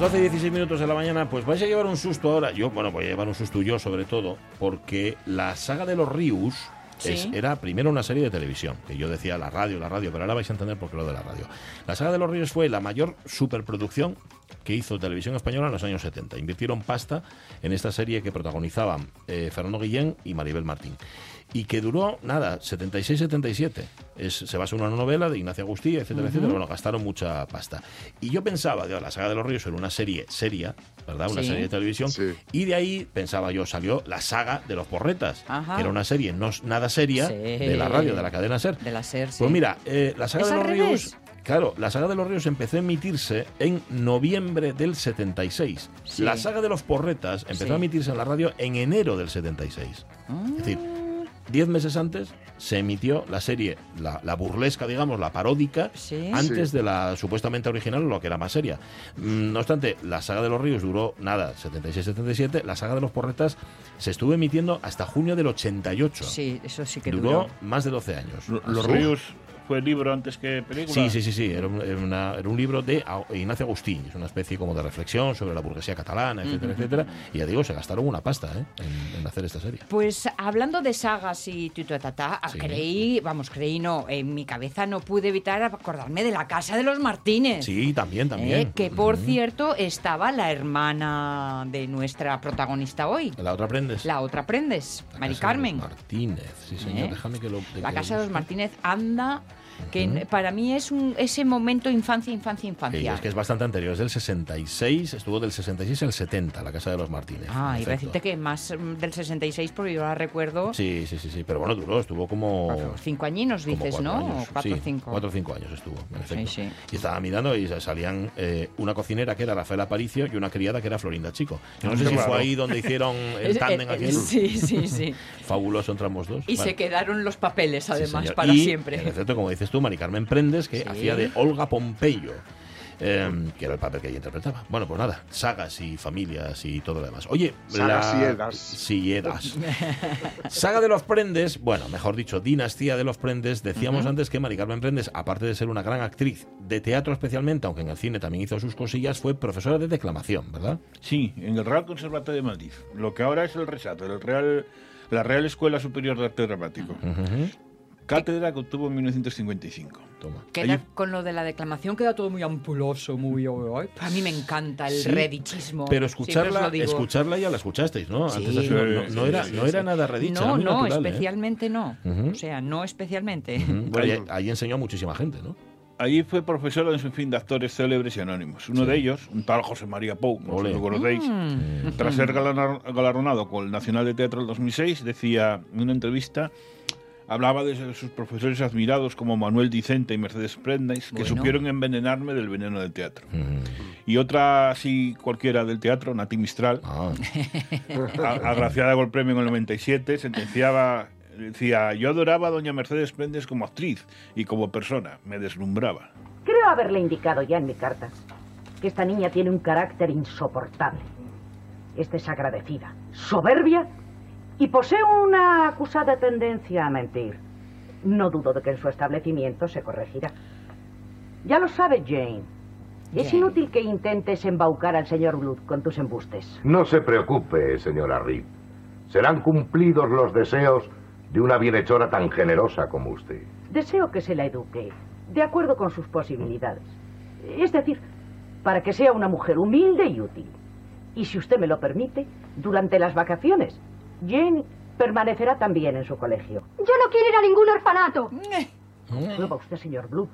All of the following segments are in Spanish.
Las 12 y 16 minutos de la mañana, pues vais a llevar un susto ahora. Yo, bueno, voy a llevar un susto yo sobre todo, porque la saga de los Rius es- era primero una serie de televisión, que yo decía la radio, la radio, pero ahora vais a entender por qué lo de la radio. La saga de los Ríos fue la mayor superproducción que hizo Televisión Española en los años 70. Invirtieron pasta en esta serie que protagonizaban eh, Fernando Guillén y Maribel Martín. Y que duró, nada, 76-77. Es- Se basa en una novela de Ignacio Agustí, etcétera, etcétera. Bueno, gastaron mucha pasta. Y yo pensaba que la saga de los ríos era una serie seria, ¿verdad? Una Sí. serie de televisión. Sí. Y de ahí, pensaba yo, salió la saga de los porretas, Ajá. que era una serie no nada seria Sí. de la radio, de la cadena SER. De la SER, sí. Pues mira, eh, la saga ¿Es de los revés? ríos... Claro, la saga de los ríos empezó a emitirse en noviembre del 76. Sí. La saga de los porretas empezó Sí. a emitirse en la radio en enero del 76. Es decir, diez meses antes se emitió la serie, la, la burlesca, digamos, la paródica, Sí. antes de la supuestamente original, lo que era más seria. Mm, No obstante, la saga de los ríos duró nada, 76-77. La saga de los porretas se estuvo emitiendo hasta junio del 88. Sí, eso sí que Duró duró. más de 12 años. Lo- Los. Ríos fue libro antes que película. Sí, sí, sí, sí. Era un, era una- era un libro de Ignacio Agustín. Es una especie como de reflexión sobre la burguesía catalana, etcétera, etcétera. Y ya digo, se gastaron una pasta ¿eh? en, en hacer esta serie. Pues hablando de sagas y tutuatata, Sí. creí, vamos, creí no, en mi cabeza no pude evitar acordarme de la casa de los Martínez. Sí, también, también. Eh, que por Ujú. cierto estaba la hermana de nuestra protagonista hoy. La otra aprendes. La otra aprendes, La Mari casa de los Carmen. Martínez, sí, señor. ¿Eh? Déjame que lo. que La casa de los. Martínez anda, que Ujú. para mí es un ese momento infancia, infancia, Sí, infancia. es que es bastante anterior, es del 66, estuvo del 66 al 70, la casa de los Martínez. Ah, en efecto. decirte que más mm, del 66, porque yo la recuerdo. Sí, sí, sí, sí, pero bueno, duró, estuvo como... Cuatro, cinco añinos, dices, cuatro ¿no? años. O cuatro o sí, cinco. Cuatro o cinco años estuvo, en sí. Y estaba mirando y salían eh, una cocinera que era Rafael Aparicio y una criada que era Florinda Chico. Yo no sé Qué si fue ahí donde hicieron el Es- tándem eh, aquel. Sí, sí, sí. Fabuloso entre ambos dos. Y Vale. se quedaron los papeles, Sí, además, para Y, siempre. En efecto, como dices tú, Mari Carmen Prendes, que Sí. hacía de Olga Pompeyo. eh, que era el papel que ella interpretaba. Bueno, pues nada, sagas y familias y todo lo demás. Oye, Sagas la... y edas. Sí, y edas. Saga de los Prendes, bueno, mejor dicho, dinastía de los Prendes. Decíamos antes que Mari Carmen Prendes, aparte de ser una gran actriz de teatro especialmente, aunque en el cine también hizo sus cosillas, fue profesora de declamación, ¿verdad? Sí, en el Real Conservatorio de Madrid. Lo que ahora es el Resato, el Real, la Real Escuela Superior de Arte Dramático. Cátedra que obtuvo en 1955. Toma. Queda Allí- con lo de la declamación queda todo muy ampuloso, muy... A mí me encanta el Sí, redichismo. Pero escucharla, escucharla ya la escuchasteis, ¿no? Sí. Antes no, no- no era, no era nada redicha, era No, muy no, natural, ¿eh? especialmente no. Ujú. O sea, no especialmente. Ujú. Bueno, y Ahí- ahí enseñó a muchísima gente, ¿no? Allí fue profesor en su fin de actores célebres y anónimos. Uno Sí. de ellos, un tal José María Pou, como Ole. lo conocéis, Mm. tras ser galardonado con el Nacional de Teatro del 2006, decía en una entrevista, hablaba de sus profesores admirados como Manuel Dicente y Mercedes Prendes, que Bueno. supieron envenenarme del veneno del teatro. Ujú. Y otra, así cualquiera del teatro, Nati Mistral, Ah, agraciada con el premio en el 97, sentenciaba, decía, yo adoraba a doña Mercedes Prendes como actriz y como persona, me deslumbraba. Creo haberle indicado ya en mi carta que esta niña tiene un carácter insoportable. Es desagradecida, soberbia y posee una acusada tendencia a mentir. No dudo de que en su establecimiento se corregirá. Ya lo sabe Jane. Es Jane. inútil que intentes embaucar al señor Blood con tus embustes. No se preocupe, señora Reed. Serán cumplidos los deseos de una bienhechora tan generosa como usted. Deseo que se la eduque, de acuerdo con sus posibilidades. Es decir, para que sea una mujer humilde y útil. Y si usted me lo permite, durante las vacaciones, Jane permanecerá también en su colegio. Yo no quiero ir a ningún orfanato. Prueba usted, señor Blue.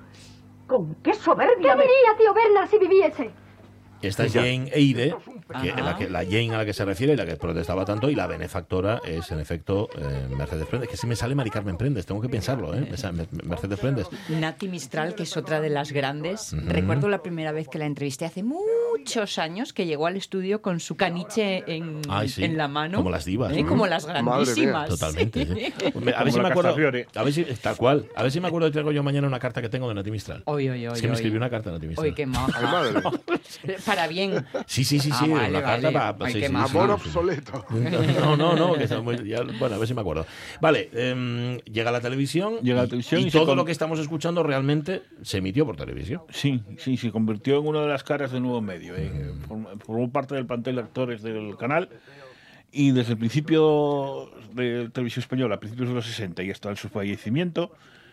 ¿Con qué soberbia ¿Qué me... diría tío Bernard si viviese? Esta es Jane Eyre, que, la, que, la Jane a la que se refiere y la que protestaba tanto, y la benefactora es, en efecto, eh, Mercedes Prendes. Que si me sale Mari Carmen Prendes, tengo que pensarlo, ¿eh? Mercedes Prendes. Nati Mistral, que es otra de las grandes. Recuerdo la primera vez que la entrevisté hace muchos años que llegó al estudio con su caniche en, Ay, sí. en la mano. Como las divas. ¿eh? Como las grandísimas. Totalmente. sí. A ver si me acuerdo. A ver si, tal cual. A ver si me acuerdo de traigo yo mañana una carta que tengo de Nati Mistral. Oy, oy, oy, es que me escribió una carta de Nati Mistral. Oy, qué maja. Ay, madre. Para bien. Sí, sí, sí, Ah, sí. vale, una vale. carta para. Ay, sí, qué sí, maja. sí, Amor sí. obsoleto. No, no, no. que está muy- ya- bueno, a ver si me acuerdo. Vale, em, llega la televisión. Llega la y- televisión y, todo con- lo que estamos escuchando realmente se emitió por televisión. Sí, sí, se convirtió en una de las caras del nuevo medio. eh. Form- Formó parte del plantel de actores del canal y desde el principio de televisión española, a principios de los 60 y hasta su fallecimiento,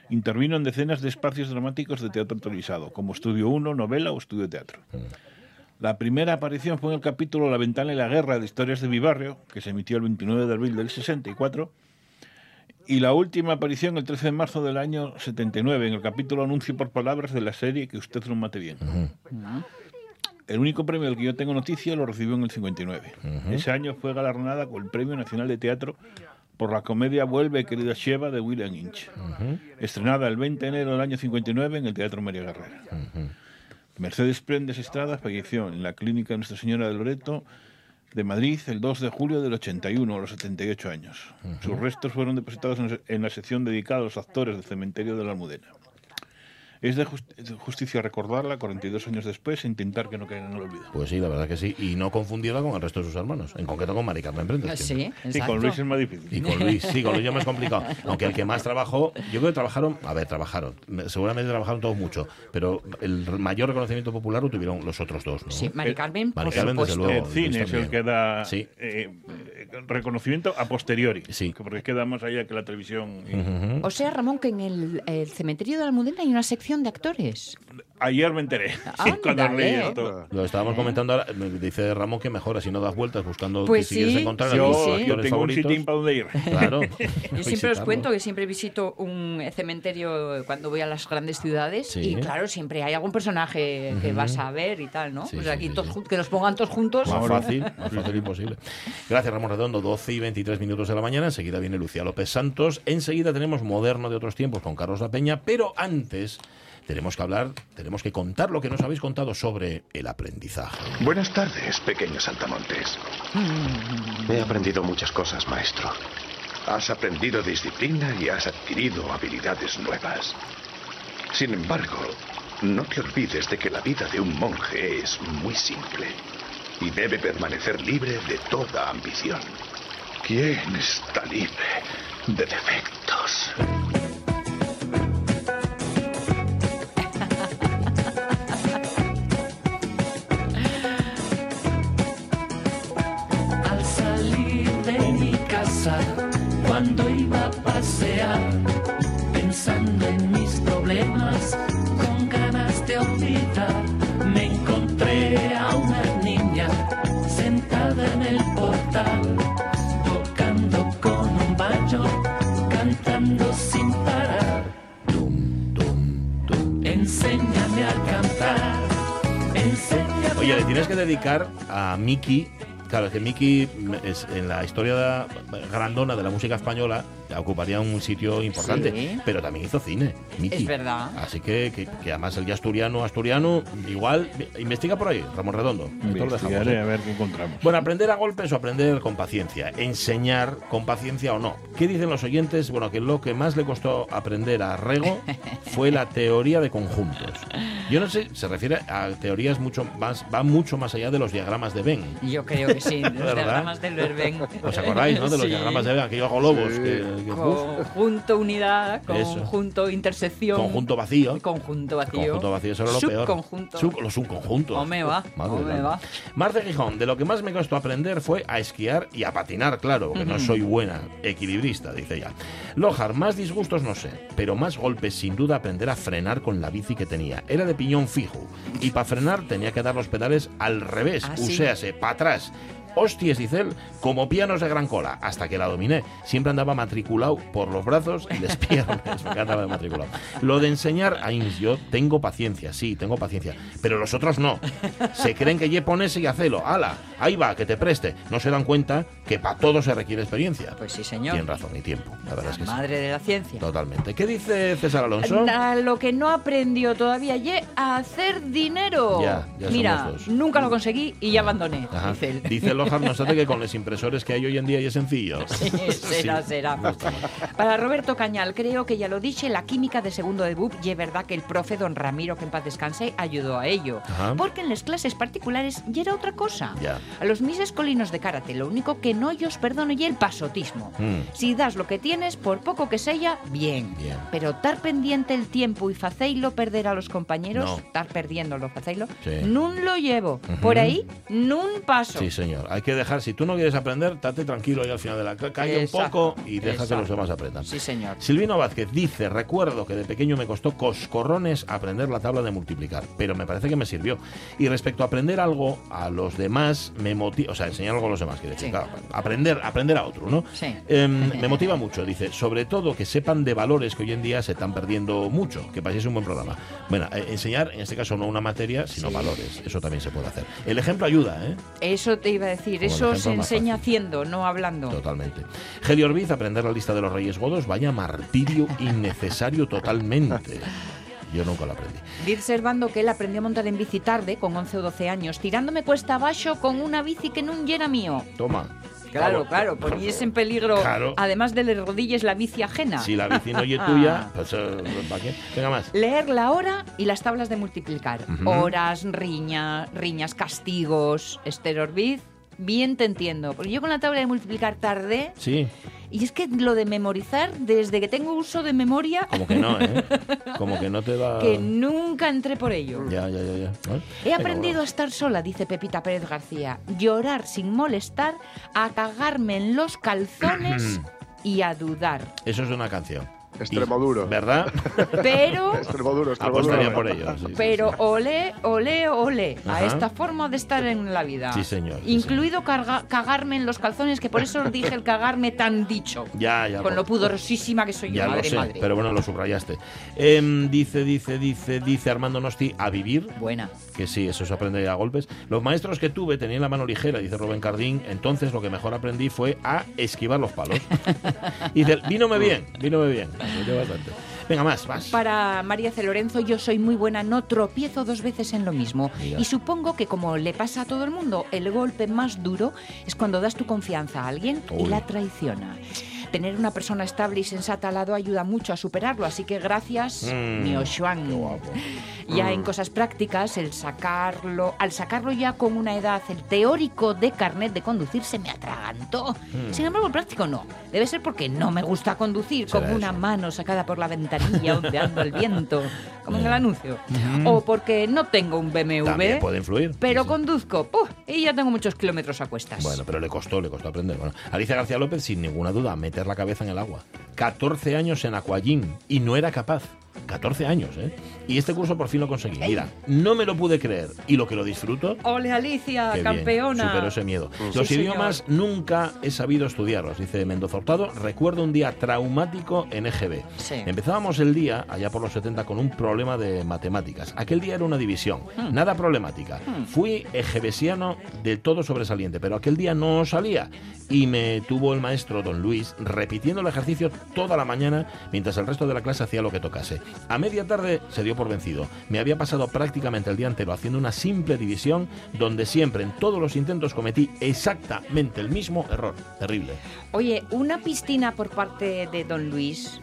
intervino en decenas de espacios dramáticos de teatro televisado, como Estudio 1, novela o Estudio Teatro. La primera aparición fue en el capítulo La ventana y la guerra de Historias de mi barrio, que se emitió el 29 de abril del 64, y la última aparición el 13 de marzo del año 79, en el capítulo Anuncio por Palabras de la serie Que usted no mate bien. El único premio del que yo tengo noticia lo recibió en el 59. Ese año fue galardonada con el Premio Nacional de Teatro por la comedia Vuelve, querida Sheva, de William Inch, estrenada el 20 de enero del año 59 en el Teatro María Guerrera. Mercedes Prendes Estrada falleció en la clínica Nuestra Señora de Loreto de Madrid el 2 de julio del 81, a los 78 años. Sus restos fueron depositados en, en la sección dedicada a los actores del cementerio de la Almudena. Es de jus- de justicia recordarla 42 años después e intentar que no caiga en el olvido. Pues sí, la verdad que sí. Y no confundirla con el resto de sus hermanos. En concreto con Mari Carmen Prendes. que- Sí, con Luis es más difícil. Y con Luis, sí, con Luis ya más complicado. Aunque el que más trabajó, yo creo que trabajaron, a ver, trabajaron, seguramente trabajaron todos mucho, pero el mayor reconocimiento popular lo tuvieron los otros dos, ¿no? Sí, Mari Carmen, Mari por Carmen, desde supuesto. luego. el cine es el que da Sí. eh, eh, reconocimiento a posteriori. Sí. Porque queda más allá que la televisión. O sea, Ramón, que en el, el cementerio de la Almudena hay una sección de actores. Ayer me enteré. Ándale. cuando leí esto. Lo estábamos comentando ahora, me dice Ramón que mejor así no das vueltas buscando Pues que si quieres sí. encontrar a Yo, sí. yo tengo un sitio para donde ir. Claro. Yo siempre os cuento que siempre visito un cementerio cuando voy a las grandes ciudades Sí. y claro, siempre hay algún personaje que vas a ver y tal, ¿no? Sí, pues aquí sí, todos que los pongan todos juntos. Más fácil, más fácil imposible. Gracias, Ramón Redondo. 12 y 23 minutos de la mañana. Enseguida viene Lucía López Santos. Enseguida tenemos Moderno de otros tiempos con Carlos La Peña. Pero antes tenemos que hablar, tenemos que contar lo que nos habéis contado sobre el aprendizaje. Buenas tardes, pequeño Saltamontes. He aprendido muchas cosas, maestro. Has aprendido disciplina y has adquirido habilidades nuevas. Sin embargo, no te olvides de que la vida de un monje es muy simple y debe permanecer libre de toda ambición. ¿Quién está libre de defectos? Iba a pasear, pensando en mis problemas, con ganas de olvidar, me encontré a una niña sentada en el portal, tocando con un banjo, cantando sin parar. Enséñame a cantar, enséñame Oye, le tienes que dedicar a Miki. Claro, que Miki es en la historia grandona de la música española ocuparía un sitio importante, Sí. pero también hizo cine, Miki. Es verdad. Así que, que, que además el ya asturiano, asturiano, igual, investiga por ahí, Ramón Redondo. Esto lo dejamos, Investigaré ¿eh? a ver qué encontramos. Bueno, aprender a golpes o aprender con paciencia, enseñar con paciencia o no. ¿Qué dicen los oyentes? Bueno, que lo que más le costó aprender a Rego fue la teoría de conjuntos. Yo no sé, se refiere a teorías mucho más, va mucho más allá de los diagramas de Venn. Yo creo que sí, los diagramas del Verben. ¿Os acordáis, no? De los Sí. diagramas de Venn, aquellos globos que, que, Conjunto unidad, conjunto intersección. Conjunto vacío. Conjunto vacío. Conjunto vacío, eso era lo peor. Subconjunto. Sub- los subconjuntos. O me va, Madre va. Marce Gijón, de lo que más me costó aprender fue a esquiar y a patinar, claro, porque no soy buena equilibrista, dice ella. Lojar, más disgustos no sé, pero más golpes sin duda aprender a frenar con la bici que tenía. Era de piñón fijo y para frenar tenía que dar los pedales al revés, Ah, sí. uséase, para atrás. Hostias, dice él, como pianos de gran cola, hasta que la dominé. Siempre andaba matriculado por los brazos y las piernas. Me encantaba de matriculado. Lo de enseñar a Ins, yo tengo paciencia, sí, tengo paciencia. Pero los otros no. Se creen que ye ponerse y hacelo. ¡Hala! Ahí va, que te preste. No se dan cuenta que para todo se requiere experiencia. Pues sí, señor. Tienen razón y tiempo, la verdad es que sí. Madre de la ciencia. Totalmente. ¿Qué dice César Alonso? A lo que no aprendió todavía ye a hacer dinero. Ya, ya Mira, somos dos. nunca lo conseguí y ya abandoné. Ajá. Dice él. Dice Lojar Nosate que con los impresores que hay hoy en día ya es sencillo. será, Sí, será. no. Para Roberto Cañal, creo que ya lo dije, la química de segundo de BUP, y es verdad que el profe don Ramiro, que en paz descanse, ayudó a ello. Ajá. Porque en las clases particulares ya era otra cosa. Ya. A los mis escolinos de karate, lo único que no yo os perdono y el pasotismo. Mm. Si das lo que tienes, por poco que sea, bien. Bien. Pero estar pendiente el tiempo y faceilo perder a los compañeros, No. estar perdiéndolo, faceilo, Sí. nun lo llevo. Por ahí, nun paso. Sí, señor. Hay que dejar, si tú no quieres aprender, date tranquilo ahí al final de la calla un poco y deja que los demás aprendan. Sí, señor. Silvino Vázquez dice, recuerdo que de pequeño me costó coscorrones aprender la tabla de multiplicar, pero me parece que me sirvió. Y respecto a aprender algo a los demás, me motiva, o sea, enseñar algo a los demás, decir, Sí. claro, aprender, aprender a otro, ¿no? Sí. Em, me motiva mucho, dice, sobre todo que sepan de valores que hoy en día se están perdiendo mucho, que paséis un buen programa. Bueno, eh, enseñar, en este caso no una materia, sino Sí. valores, eso también se puede hacer. El ejemplo ayuda, ¿eh? Eso te iba a decir, Como eso se enseña haciendo, no hablando. Totalmente. Orbiz, aprender la lista de los Reyes Godos, vaya martirio innecesario totalmente. Yo nunca lo aprendí. Dice Servando que él aprendió a montar en bici tarde, con 11 o 12 años, tirándome cuesta abajo con una bici que no era mío. Toma. Claro, claro, ponías en peligro, Claro. además de las rodillas, la bici ajena. Si la bici no es tuya, pues, eh, ¿para qué? Venga más. Leer la hora y las tablas de multiplicar. Horas, riña, riñas, castigos. Esther Orbiz, bien te entiendo. Porque yo con la tabla de multiplicar tardé Sí, y es que lo de memorizar, desde que tengo uso de memoria, como que no, ¿eh? Como que no te va... que nunca entré por ello. Ya, ya, ya, ya. ¿Eh? He aprendido a estar sola, dice Pepita Pérez García. Llorar sin molestar, a cagarme en los calzones y a dudar. Eso es una canción. Extremoduro. ¿Verdad? Pero, Extremoduro, Apostaría extremoduro. por ello. sí, sí, pero sí. ole, ole, ole a esta forma de estar en la vida. Sí, señor, sí, Incluido carga- cagarme en los calzones, que por eso dije el cagarme tan dicho. Ya, ya. Con por- lo pudorosísima que soy yo, Ya madre lo sé, madre. pero bueno, lo subrayaste. Em, dice, dice, dice, dice Armando Nosti, a vivir. Buena. Que sí, eso se aprende a golpes. Los maestros que tuve tenían la mano ligera, dice Rubén Cardín. Entonces lo que mejor aprendí fue a esquivar los palos. y dice, vínome bien, vínome bien. Bastante. Venga, más, más. Para María C. Lorenzo, yo soy muy buena, no tropiezo dos veces en lo mismo. Mira. Y supongo que como le pasa a todo el mundo, el golpe más duro es cuando das tu confianza a alguien y la traiciona. Tener una persona estable y sensata al lado ayuda mucho a superarlo, así que gracias, Mm, mi Oshuan. qué guapo. Ya en cosas prácticas, el sacarlo, al sacarlo ya con una edad, el teórico de carnet de conducir se me atragantó. Mm. Sin embargo, el práctico no. Debe ser porque no me gusta conducir con una eso. mano sacada por la ventanilla ondeando el viento, como en el anuncio. O porque no tengo un BMW, También puede influir. pero Sí, sí. conduzco ¡puf! y ya tengo muchos kilómetros a cuestas. Bueno, pero le costó, le costó aprender. Bueno, Alicia García López, sin ninguna duda, la cabeza en el agua. 14 años en Aquagym y no era capaz. 14 años, ¿eh? Y este curso por fin lo conseguí. Mira, no me lo pude creer. Y lo que lo disfruto, ¡Ole, Alicia, Qué bien, campeona! superó ese miedo. Sí, Los señor. idiomas nunca he sabido estudiarlos, dice Mendoza Hurtado. Recuerdo un día traumático en EGB. Sí. Empezábamos el día, allá por los 70, con un problema de matemáticas. Aquel día era una división, Hmm. nada problemática. Fui egebesiano de todo sobresaliente, pero aquel día no salía. Y me tuvo el maestro don Luis repitiendo el ejercicio toda la mañana mientras el resto de la clase hacía lo que tocase. A media tarde se dio por vencido. Me había pasado prácticamente el día entero haciendo una simple división donde siempre en todos los intentos cometí exactamente el mismo error. Terrible. Oye, una piscina por parte de don Luis,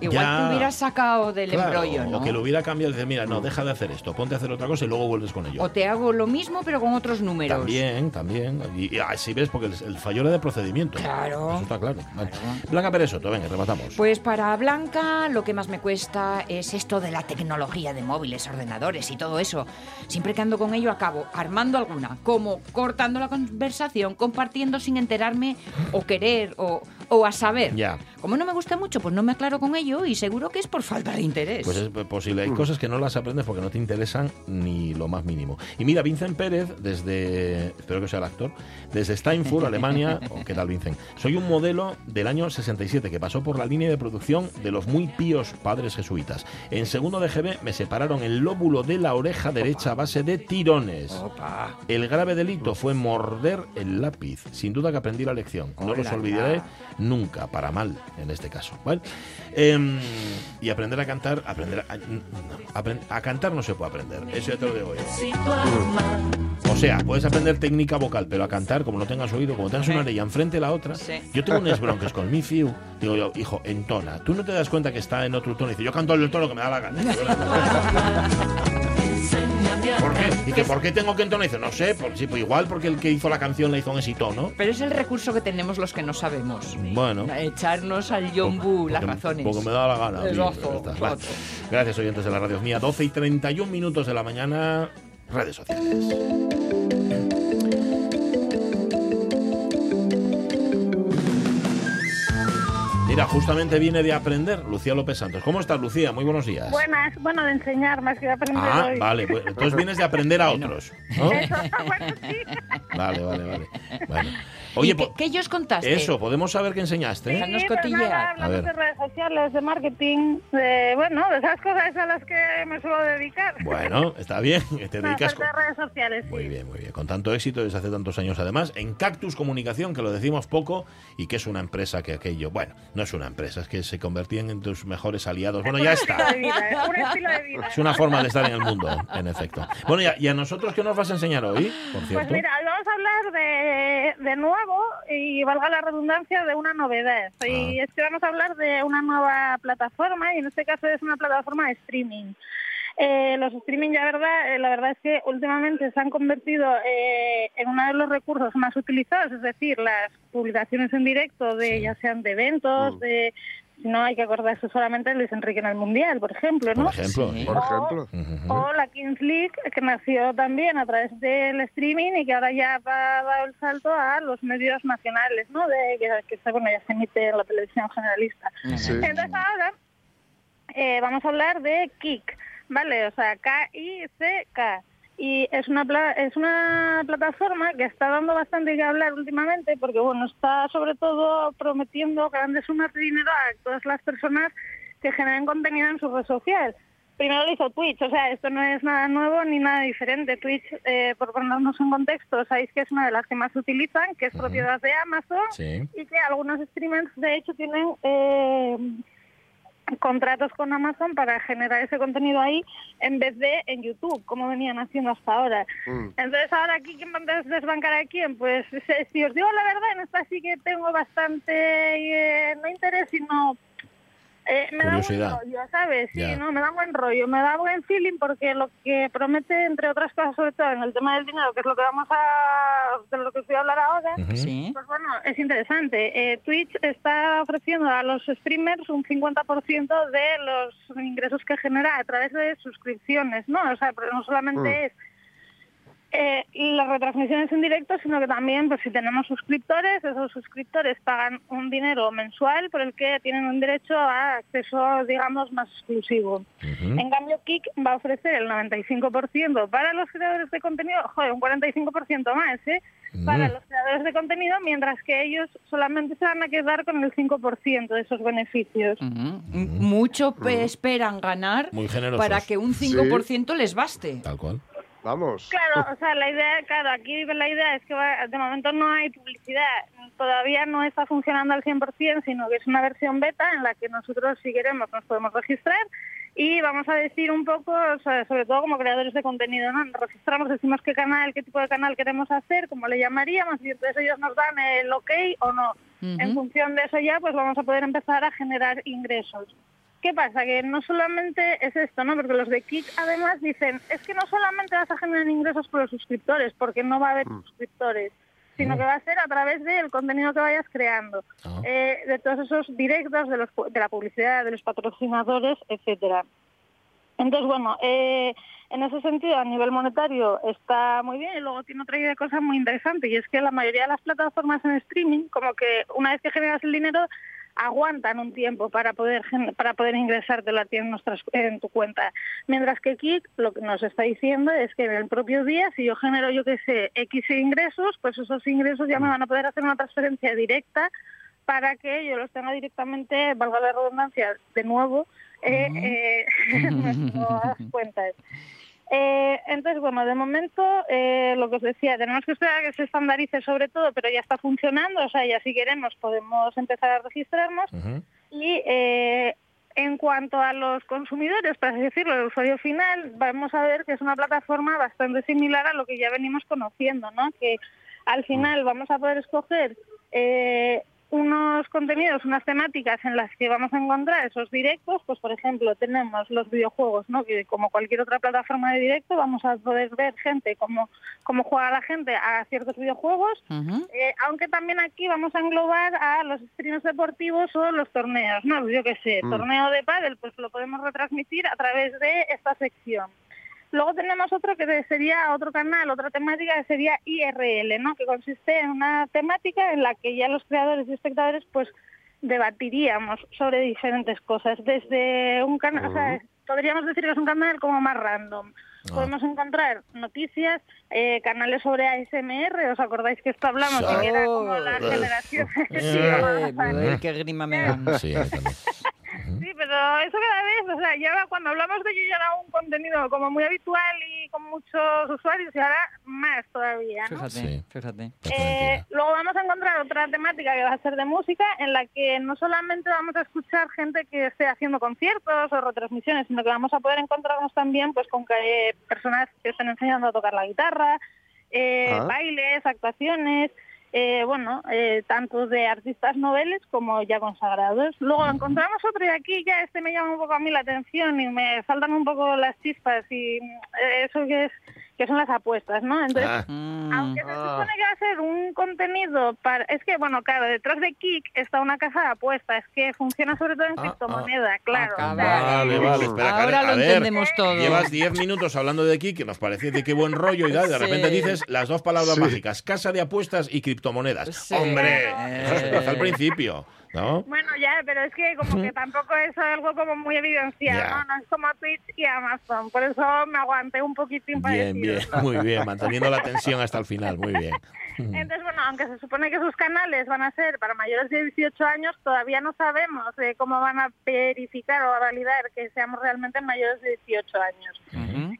igual Ya. te hubiera sacado del Claro, embrollo, ¿no? O que lo hubiera cambiado y dice, mira, no, deja de hacer esto, ponte a hacer otra cosa y luego vuelves con ello. O te hago lo mismo, pero con otros números. También, también. Y, y así ves, porque el, el fallo era de procedimiento. Claro. Eso está claro. Vale. Blanca Pérez Soto, venga, rematamos. Pues para Blanca lo que más me cuesta es esto de la tecnología de móviles, ordenadores y todo eso. Siempre que ando con ello acabo armando alguna, como cortando la conversación, compartiendo sin enterarme o querer o, o a saber. Ya. Como no me gusta mucho, pues no me aclaro con ello y seguro que es por falta de interés. Pues es posible. Hay cosas que no las aprendes porque no te interesan ni lo más mínimo. Y mira, Vincent Pérez, desde, espero que sea el actor, desde Steinfurt, Alemania, o ¿qué tal Vincent? Soy un modelo del año 67 que pasó por la línea de producción de los muy píos padres jesuitas. En segundo de GB me separaron el lóbulo de la oreja derecha a base de tirones. El grave delito fue morder el lápiz. Sin duda que aprendí la lección. No los olvidaré nunca, para mal en este caso. ¿vale? Em, y aprender a cantar, aprender a, no, aprend- a cantar no se puede aprender. Eso ya te lo digo yo. O sea, puedes aprender técnica vocal, pero a cantar, como no tengas oído, como tengas una orella enfrente de la otra. Sí. Yo tengo unos bronques con mi fiu. Digo yo, hijo, entona. Tú no te das cuenta que está en otro tono. Y dice, yo canto el tono que me da la gana. ¿Por qué? Y que, ¿por qué tengo que entonar? Y dice, no sé, por, sí, pues igual porque el que hizo la canción la hizo en ese tono. Pero es el recurso que tenemos los que no sabemos. Bueno. Echarnos al yombu las razones. Porque me da la gana. claro. Vale. Gracias, oyentes de la radio mía. 12 y 31 minutos de la mañana, redes sociales. Mira, justamente viene de aprender Lucía López Santos. ¿Cómo estás, Lucía? Muy buenos días. Buenas, bueno, de enseñar más que de aprender Ah, hoy. vale. pues, entonces vienes de aprender a otros. ¿no? Eso, bueno, sí. Vale, vale, vale. Bueno. Oye, ¿Y qué, ellos contaste? eso, ¿podemos saber qué enseñaste? Sí, pues cotillear. nada, A hablamos ver. de redes sociales, de marketing, de, bueno, de esas cosas a las que me suelo dedicar. Bueno, está bien. Te dedicas de redes sociales, sí. Muy bien, muy bien. Con tanto éxito desde hace tantos años, además, en Cactus Comunicación, que lo decimos poco, y que es una empresa que aquello. Bueno, no es una empresa, es que se convertían en tus mejores aliados. Bueno, ya Un estilo está. de vida, ¿eh? Un estilo de vida. Es una forma de estar en el mundo, en efecto. Bueno, ¿y a, y a nosotros qué nos vas a enseñar hoy, por Pues cierto? mira, hoy vamos a hablar de, de nuevo, y valga la redundancia, de una novedad. Y Ah. es que vamos a hablar de una nueva plataforma, y en este caso es una plataforma de streaming. Eh, los streaming, ya verdad, eh, la verdad es que últimamente se han convertido eh, en uno de los recursos más utilizados, es decir, las publicaciones en directo, de Sí. ya sean de eventos, de si no hay que acordarse solamente de Luis Enrique en el Mundial, por ejemplo, ¿no? Por ejemplo. Sí. Por ejemplo. O la Kings League, que nació también a través del streaming y que ahora ya ha dado el salto a los medios nacionales, ¿no? De, que, que está- bueno, ya se emite en la televisión generalista. Sí. Entonces ahora eh, vamos a hablar de Kik, ¿vale? O sea, K-I-C-K. Y es una, pla- es una plataforma que está dando bastante que hablar últimamente porque, bueno, está sobre todo prometiendo grandes sumas de dinero a todas las personas que generan contenido en su red social. Primero lo hizo Twitch, o sea, esto no es nada nuevo ni nada diferente. Twitch, eh, por ponernos en contexto, sabéis que es una de las que más se utilizan, que es propiedad de Amazon Sí. y que algunos streamers de hecho tienen eh, contratos con Amazon para generar ese contenido ahí en vez de en YouTube, como venían haciendo hasta ahora. Mm. Entonces ahora aquí, ¿quién va a desbancar a quién? Pues se- si os digo la verdad, en esta sí que tengo bastante, eh, no interés, sino... eh, me da Curiosidad. buen rollo, ¿sabes? Sí, Ya. no, me da buen rollo, me da buen feeling porque lo que promete, entre otras cosas, sobre todo en el tema del dinero, que es lo que vamos a, de lo que os voy a hablar ahora. Sí. pues bueno, es interesante. Eh, Twitch está ofreciendo a los streamers un 50% de los ingresos que genera a través de suscripciones, ¿no? O sea, pero no solamente Mm. es eh, las retransmisiones en directo, sino que también, pues si tenemos suscriptores, esos suscriptores pagan un dinero mensual por el que tienen un derecho a acceso, digamos, más exclusivo. En cambio, Kik va a ofrecer el 95% para los creadores de contenido, joder, un 45% más, ¿eh? Para Mm. los creadores de contenido, mientras que ellos solamente se van a quedar con el 5% de esos beneficios. Ujú. M- Mucho pe- esperan ganar Muy para que un 5% les baste. Tal cual. Vamos. Claro, o sea, la idea, claro, aquí la idea es que va- de momento no hay publicidad, todavía no está funcionando al 100%, sino que es una versión beta en la que nosotros, si queremos, nos podemos registrar y vamos a decir un poco, o sea, sobre todo como creadores de contenido, ¿no? Nos registramos, decimos qué canal, qué tipo de canal queremos hacer, cómo le llamaríamos y entonces ellos nos dan el ok o no. En función de eso ya, pues vamos a poder empezar a generar ingresos. ¿Qué pasa? Que no solamente es esto, ¿no? Porque los de Kik además dicen, es que no solamente vas a generar ingresos por los suscriptores, porque no va a haber Mm. suscriptores, sino Mm. que va a ser a través del contenido que vayas creando, Ah. eh, de todos esos directos, de, los, de la publicidad, de los patrocinadores, etcétera. Entonces, bueno, eh, en ese sentido, a nivel monetario está muy bien y luego tiene otra idea cosa muy interesante y es que la mayoría de las plataformas en streaming, como que una vez que generas el dinero, aguantan un tiempo para poder para poder ingresártelo a ti en, nuestras, en tu cuenta. Mientras que Kik lo que nos está diciendo es que en el propio día, si yo genero, yo que sé, X ingresos, pues esos ingresos ya me van a poder hacer una transferencia directa para que yo los tenga directamente, valga la redundancia, de nuevo, eh, eh, en nuestras cuentas. Eh, entonces, bueno, de momento, eh, lo que os decía, tenemos que esperar a que se estandarice sobre todo, pero ya está funcionando, o sea, ya si queremos podemos empezar a registrarnos. Y eh, en cuanto a los consumidores, para así decirlo, el usuario final, vamos a ver que es una plataforma bastante similar a lo que ya venimos conociendo, ¿no? Que al final vamos a poder escoger eh, unos contenidos, unas temáticas en las que vamos a encontrar esos directos, pues por ejemplo tenemos los videojuegos, ¿no? que como cualquier otra plataforma de directo vamos a poder ver gente, cómo, cómo juega la gente a ciertos videojuegos, eh, aunque también aquí vamos a englobar a los streams deportivos o los torneos, ¿no? Yo qué sé, Mm. torneo de pádel, pues lo podemos retransmitir a través de esta sección. Luego tenemos otro que sería otro canal, otra temática que sería IRL, ¿no? Que consiste en una temática en la que ya los creadores y espectadores pues debatiríamos sobre diferentes cosas, desde un canal, o sea, podríamos decir que es un canal como más random. Podemos encontrar noticias, eh, canales sobre ASMR, ¿os acordáis que esto hablamos? de que era como la generación... Eh, joder, qué grima me dan. Sí, también. Sí, pero eso cada vez, o sea, ya cuando hablamos de ello ya era un contenido como muy habitual y con muchos usuarios y ahora más todavía, ¿no? Fíjate, fíjate. Eh, luego vamos a encontrar otra temática que va a ser de música, en la que no solamente vamos a escuchar gente que esté haciendo conciertos o retransmisiones, sino que vamos a poder encontrarnos también pues con que, eh, personas que estén enseñando a tocar la guitarra, eh, Ah. bailes, actuaciones, eh, bueno, eh, tanto de artistas noveles como ya consagrados. Luego encontramos otro y aquí ya este me llama un poco a mí la atención y me faltan un poco las chispas y eh, eso que es que son las apuestas, ¿no? Entonces, Ah. aunque se supone que va a ser un contenido para... Es que, bueno, claro, detrás de Kik está una casa de apuestas que funciona sobre todo en criptomoneda, claro. o sea, Vale, vale, espera, Ahora Karen, lo a ver, entendemos todo. Llevas 10 minutos hablando de aquí, que nos parece de qué buen rollo y y de Sí. repente dices las dos palabras Sí. mágicas, casa de apuestas y criptomonedas. Sí. ¡Hombre! Eh. Eso hace al principio, ¿no? Bueno, ya, pero es que como que tampoco es algo como muy evidenciado. ¿no? No es como Twitch y Amazon. Por eso me aguanté un poquitín para Bien, bien, muy bien, manteniendo la tensión hasta el final, muy bien. Entonces, bueno, aunque se supone que sus canales van a ser para mayores de 18 años, todavía no sabemos eh, cómo van a verificar o a validar que seamos realmente mayores de 18 años.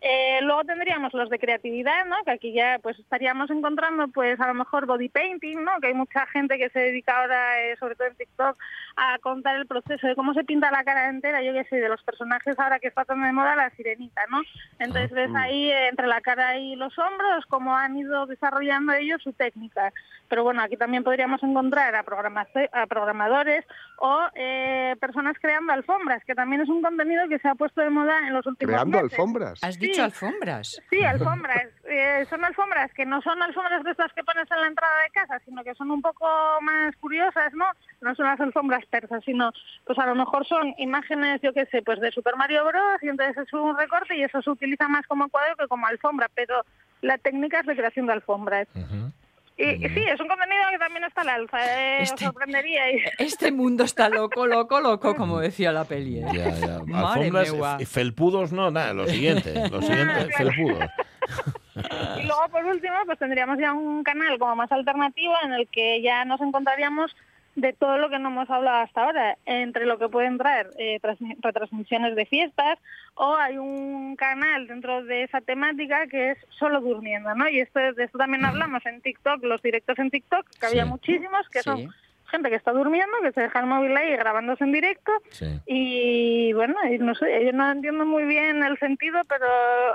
Eh, luego tendríamos los de creatividad, ¿no? Que aquí ya pues estaríamos encontrando pues a lo mejor body painting, ¿no? Que hay mucha gente que se dedica ahora, eh, sobre todo en TikTok, a contar el proceso de cómo se pinta la cara entera, yo qué sé, de los personajes ahora que está tan de moda la sirenita, ¿no? Entonces ves ahí eh, entre la cara y los hombros cómo han ido desarrollando ellos su técnica. Pero bueno, aquí también podríamos encontrar a, a programadores o eh, personas creando alfombras, que también es un contenido que se ha puesto de moda en los últimos Creando meses. alfombras. ¿Has dicho alfombras? Sí, alfombras. Eh, son alfombras que no son alfombras de estas que pones en la entrada de casa, sino que son un poco más curiosas, ¿no? No son las alfombras persas, sino, pues a lo mejor son imágenes, yo qué sé, pues de Super Mario Bros. y entonces es un recorte y eso se utiliza más como cuadro que como alfombra, pero la técnica es de creación de alfombras. Y, y sí, es un contenido que también está al alza, eh, os sorprendería. Y... Este mundo está loco, loco, loco, como decía la peli. ¿eh? Ya, ya. Alfombras, meua. f- felpudos, no, nada, lo siguiente, lo siguiente, felpudos. Y luego, por último, pues tendríamos ya un canal como más alternativo en el que ya nos encontraríamos de todo lo que no hemos hablado hasta ahora, entre lo que pueden traer eh, transmi- retransmisiones de fiestas o hay un canal dentro de esa temática que es solo durmiendo, ¿no? Y esto, de esto también hablamos en TikTok, los directos en TikTok, que había muchísimos, que Sí. son gente que está durmiendo, que se deja el móvil ahí grabándose en directo Sí. y bueno, y no sé, yo no entiendo muy bien el sentido, pero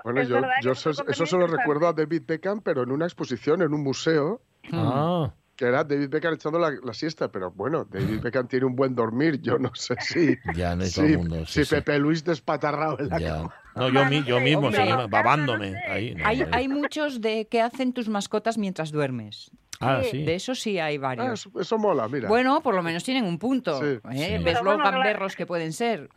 Bueno, es yo, verdad yo eso, eso se lo recuerdo a David Beckham, pero en una exposición, en un museo. Ah. Que era David Beckham echando la, la siesta, pero bueno, David Beckham tiene un buen dormir, yo no sé si. Ya, no es si, todo el mundo, sí, si sí. Pepe Luis despatarrado en la Ya. cama. No, yo, mi- yo mismo, Hombre. babándome ahí. no, Hay, hay muchos de que hacen tus mascotas mientras duermes. Ah, sí. De eso sí hay Ah, varios. eso, eso mola, mira. Bueno, por lo menos tienen un punto. Sí. ¿eh? Sí. Ves los bueno, gamberros que pueden ser.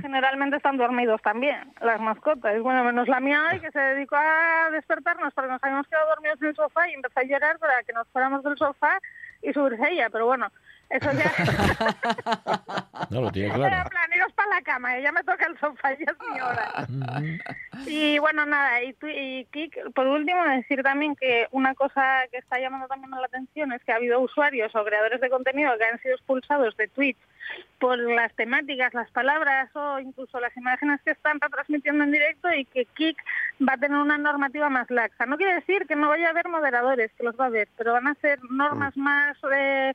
Generalmente están dormidos también, las mascotas. Bueno, menos la mía hoy, que se dedicó a despertarnos porque nos habíamos quedado dormidos en el sofá y empezó a llorar para que nos fuéramos del sofá y subirse ella, pero bueno, eso ya... No, lo tiene Era claro. plan, iros para la cama, que ya me toca el sofá, ya es mi hora. Y bueno, nada, y, tu- y Kik, por último, decir también que una cosa que está llamando también la atención es que ha habido usuarios o creadores de contenido que han sido expulsados de Twitch por las temáticas, las palabras o incluso las imágenes que están retransmitiendo en directo y que Kik va a tener una normativa más laxa. No quiere decir que no vaya a haber moderadores, que los va a haber, pero van a ser normas más... eh,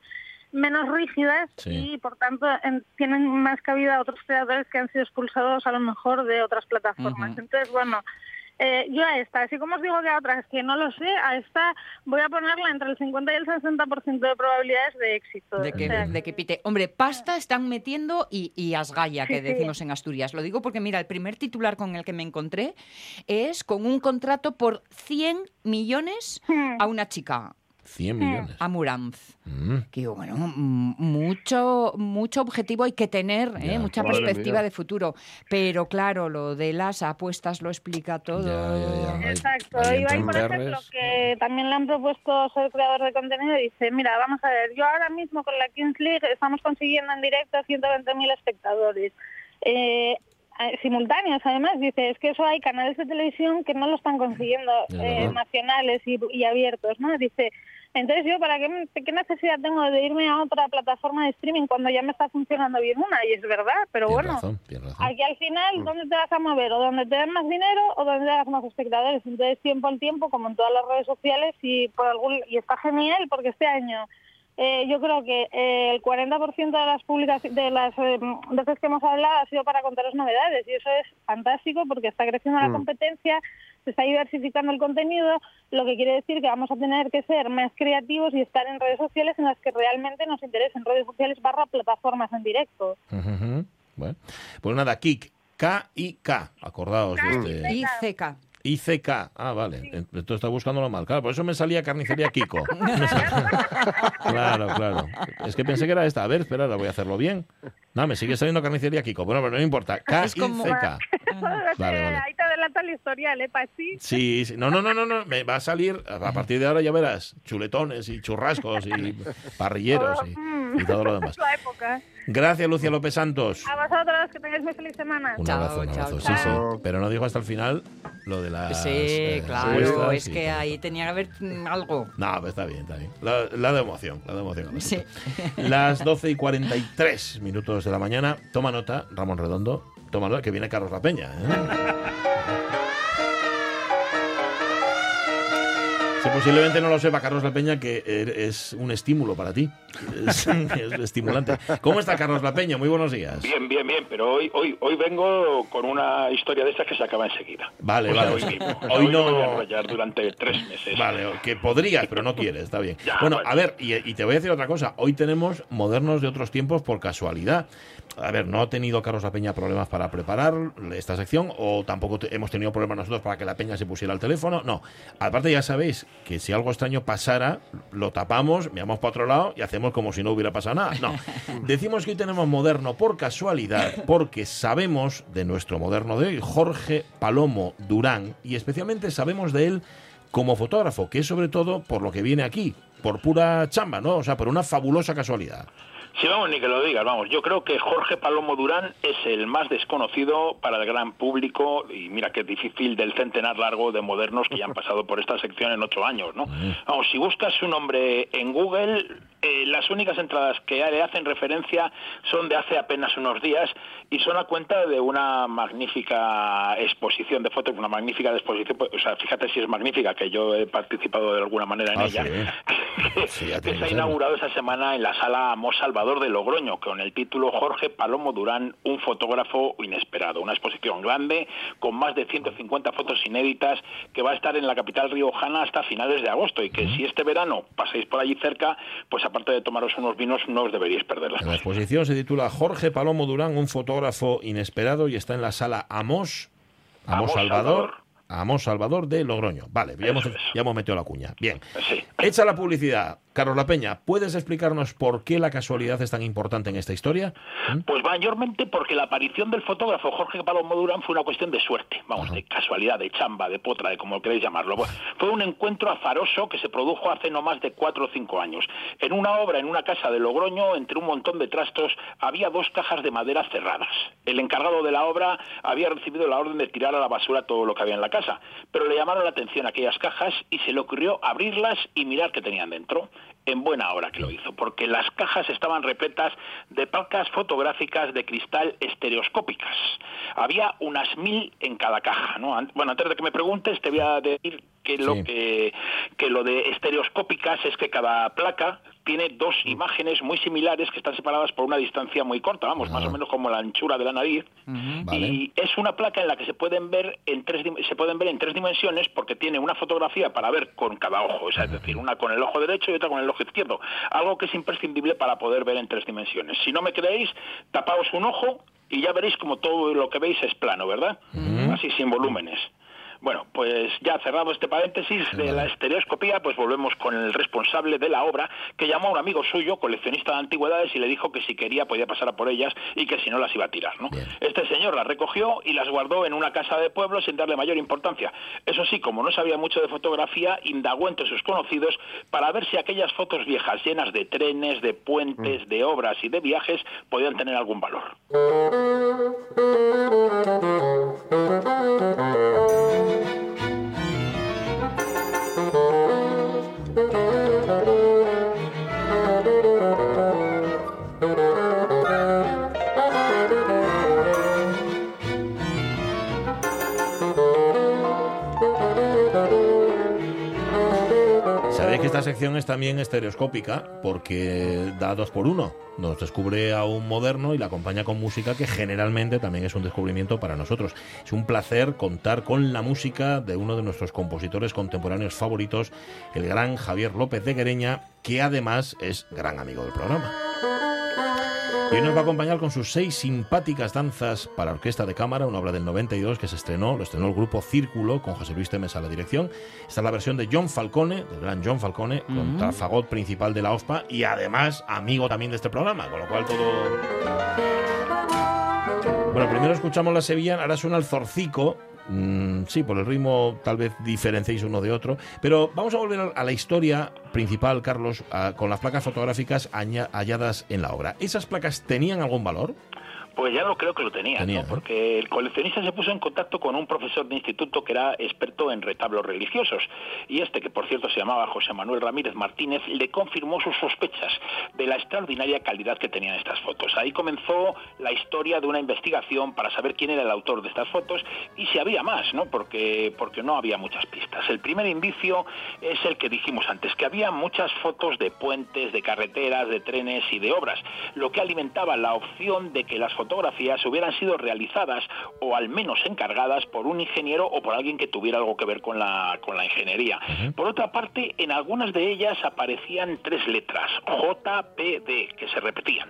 menos rígidas Sí. y por tanto en- tienen más cabida otros creadores que han sido expulsados a lo mejor de otras plataformas. Entonces, bueno, eh, yo a esta, así como os digo que a otras que no lo sé, a esta voy a ponerla entre el 50 y el 60% de probabilidades de éxito. De O que, sea, de que pite. Hombre, pasta están metiendo y, y asgalla, que sí. decimos en Asturias. Lo digo porque, mira, el primer titular con el que me encontré es con un contrato por 100 millones a una chica, 100 millones. a Muranz. Mm. Que digo, bueno, mm, mucho, mucho objetivo hay que tener, ¿eh? Ya, mucha madre perspectiva mía. de futuro. Pero claro, lo de las apuestas lo explica todo. Ya, ya, ya. Hay- Exacto, hay Ibai, por ejemplo, que también le han propuesto ser creador de contenido, dice, mira, vamos a ver, yo ahora mismo con la Kings League estamos consiguiendo en directo 120.000 espectadores. Eh, eh, simultáneos además dice es que eso hay canales de televisión que no lo están consiguiendo eh, nacionales y, y abiertos no dice entonces yo para qué, qué necesidad tengo de irme a otra plataforma de streaming cuando ya me está funcionando bien una y es verdad pero bueno razón, tienes razón. Aquí al final, ¿dónde te vas a mover? ¿O donde te den más dinero o donde te das más espectadores? Entonces, tiempo al tiempo, como en todas las redes sociales, y por algún y está genial porque este año eh, yo creo que eh, el 40% de las publicaciones, de las eh, veces que hemos hablado ha sido para contaros novedades y eso es fantástico porque está creciendo la Mm. competencia, se está diversificando el contenido, lo que quiere decir que vamos a tener que ser más creativos y estar en redes sociales en las que realmente nos interesen, redes sociales barra plataformas en directo. Bueno, pues nada, Kik, K-I-K, acordaos de este. Y CK. ICK, ah, vale. Entonces está buscándolo mal. Claro, por eso me salía carnicería Kiko. claro, claro. Es que pensé que era esta. A ver, espera, ahora voy a hacerlo bien. No, me sigue saliendo carnicería Kiko. Bueno, pero no importa. Es como- K-I-C-K. Vale, vale. Ahí te adelanta el historial, ¿eh, Pachi? Sí, sí. No, no, no, no, no. Me va a salir, a partir de ahora ya verás, chuletones y churrascos y parrilleros y, y todo lo demás. Es la época. Gracias, Lucia López Santos. A vosotros, que tengáis muy feliz semana. Un Chao, abrazo, un chao, abrazo. chao. Sí, sí. Pero no digo hasta el final lo de las. Sí, eh, claro, es que ahí tenía que haber mm, algo. No, pero está bien, está bien. La, la de emoción, la de emoción. Sí. Las 12 y 43 minutos de la mañana. Toma nota, Ramón Redondo. Toma nota, que viene Carlos La Peña. ¿eh? Si posiblemente no lo sepa Carlos La Peña, que er- es un estímulo para ti. Es, es estimulante. ¿Cómo está Carlos La Peña? Muy buenos días. Bien, bien, bien, pero hoy, hoy, hoy vengo con una historia de esas que se acaba enseguida. Vale, O sea, vale. Hoy, mismo. Hoy hoy no- me voy a enrollar durante tres meses. Vale, que podrías, pero no quieres, está bien. Ya, bueno, a ver, y, y te voy a decir otra cosa. Hoy tenemos modernos de otros tiempos por casualidad. A ver, no ha tenido Carlos La Peña problemas para preparar esta sección, o tampoco hemos tenido problemas nosotros para que La Peña se pusiera al teléfono. No. Aparte, ya sabéis que si algo extraño pasara, lo tapamos, miramos para otro lado y hacemos como si no hubiera pasado nada. No. Decimos que hoy tenemos moderno por casualidad, porque sabemos de nuestro moderno de hoy, Jorge Palomo Durán, y especialmente sabemos de él como fotógrafo, que es sobre todo por lo que viene aquí, por pura chamba, ¿no? O sea, por una fabulosa casualidad. Sí, vamos, ni que lo digas, vamos. Yo creo que Jorge Palomo Durán es el más desconocido para el gran público y mira es difícil del centenar largo de modernos que ya han pasado por esta sección en ocho años, ¿no? Vamos, si buscas su nombre en Google, eh, las únicas entradas que le hacen referencia son de hace apenas unos días y son a cuenta de una magnífica exposición de fotos, una magnífica exposición, pues, o sea, fíjate si es magnífica, que yo he participado de alguna manera en Ah, ella, sí. Sí, ya que se ha inaugurado esa semana en la sala Amos Salvador de Logroño, con el título Jorge Palomo Durán, un fotógrafo inesperado. Una exposición grande con más de 150 fotos inéditas que va a estar en la capital riojana hasta finales de agosto y que si este verano pasáis por allí cerca, pues aparte de tomaros unos vinos, no os deberíais perderla. La exposición se titula Jorge Palomo Durán, un fotógrafo inesperado, y está en la sala Amos, Amos, Amos Salvador, Salvador. Amos Salvador de Logroño. Vale, ya hemos, ya hemos metido la cuña. Bien. Sí. Hecha la publicidad, Carlos La Peña, ¿puedes explicarnos por qué la casualidad es tan importante en esta historia? ¿Mm? Pues mayormente porque la aparición del fotógrafo Jorge Palomo Durán fue una cuestión de suerte, vamos, de casualidad, de chamba, de potra, de como queréis llamarlo. Fue un encuentro azaroso que se produjo hace no más de cuatro o cinco años. En una obra, en una casa de Logroño, entre un montón de trastos, había dos cajas de madera cerradas. El encargado de la obra había recibido la orden de tirar a la basura todo lo que había en la casa, pero le llamaron la atención aquellas cajas y se le ocurrió abrirlas y mirar qué tenían dentro en buena hora que lo hizo, porque las cajas estaban repletas de placas fotográficas de cristal estereoscópicas. Había unas mil en cada caja, ¿no? Bueno, antes de que me preguntes, te voy a decir que lo Sí. que, que lo de estereoscópicas es que cada placa tiene dos imágenes muy similares que están separadas por una distancia muy corta, vamos, más o menos como la anchura de la nariz. Y es una placa en la que se pueden ver en tres se pueden ver en tres dimensiones porque tiene una fotografía para ver con cada ojo, o sea, es decir, una con el ojo derecho y otra con el ojo izquierdo, algo que es imprescindible para poder ver en tres dimensiones. Si no me creéis, tapaos un ojo y ya veréis como todo lo que veis es plano, ¿verdad? Así sin volúmenes. Bueno, pues ya cerrado este paréntesis de la estereoscopía, pues volvemos con el responsable de la obra, que llamó a un amigo suyo, coleccionista de antigüedades, y le dijo que si quería podía pasar a por ellas y que si no las iba a tirar, ¿no? Este señor las recogió y las guardó en una casa de pueblo sin darle mayor importancia. Eso sí, como no sabía mucho de fotografía, indagó entre sus conocidos para ver si aquellas fotos viejas llenas de trenes, de puentes, de obras y de viajes podían tener algún valor. Es también estereoscópica porque da dos por uno. Nos descubre a un moderno y la acompaña con música que generalmente también es un descubrimiento para nosotros. Es un placer contar con la música de uno de nuestros compositores contemporáneos favoritos, el gran Javier López de Guereña, que además es gran amigo del programa. Y hoy nos va a acompañar con sus seis simpáticas danzas para orquesta de cámara, una obra del 92 que se estrenó, lo estrenó el grupo Círculo con José Luis Temes a la dirección. Esta es la versión de John Falcone, del gran John Falcone, con Ujú. fagot principal de la OSPA y además amigo también de este programa, con lo cual todo... Bueno, primero escuchamos la sevillana, ahora suena el zorcico. Mm, sí, por el ritmo tal vez diferenciéis uno de otro. Pero vamos a volver a- la historia principal, Carlos, con las placas fotográficas halladas en la obra. ¿Esas placas tenían algún valor? Pues ya lo creo que lo tenía, Tenía, ¿no? ¿eh? porque el coleccionista se puso en contacto con un profesor de instituto que era experto en retablos religiosos. Y este, que por cierto se llamaba José Manuel Ramírez Martínez, le confirmó sus sospechas de la extraordinaria calidad que tenían estas fotos. Ahí comenzó la historia de una investigación para saber quién era el autor de estas fotos y si había más, ¿no? Porque, porque no había muchas pistas. El primer indicio es el que dijimos antes, que había muchas fotos de puentes, de carreteras, de trenes y de obras, lo que alimentaba la opción de que las fotografías hubieran sido realizadas o al menos encargadas por un ingeniero o por alguien que tuviera algo que ver con la, con la ingeniería. Por otra parte, en algunas de ellas aparecían tres letras, JPD, que se repetían.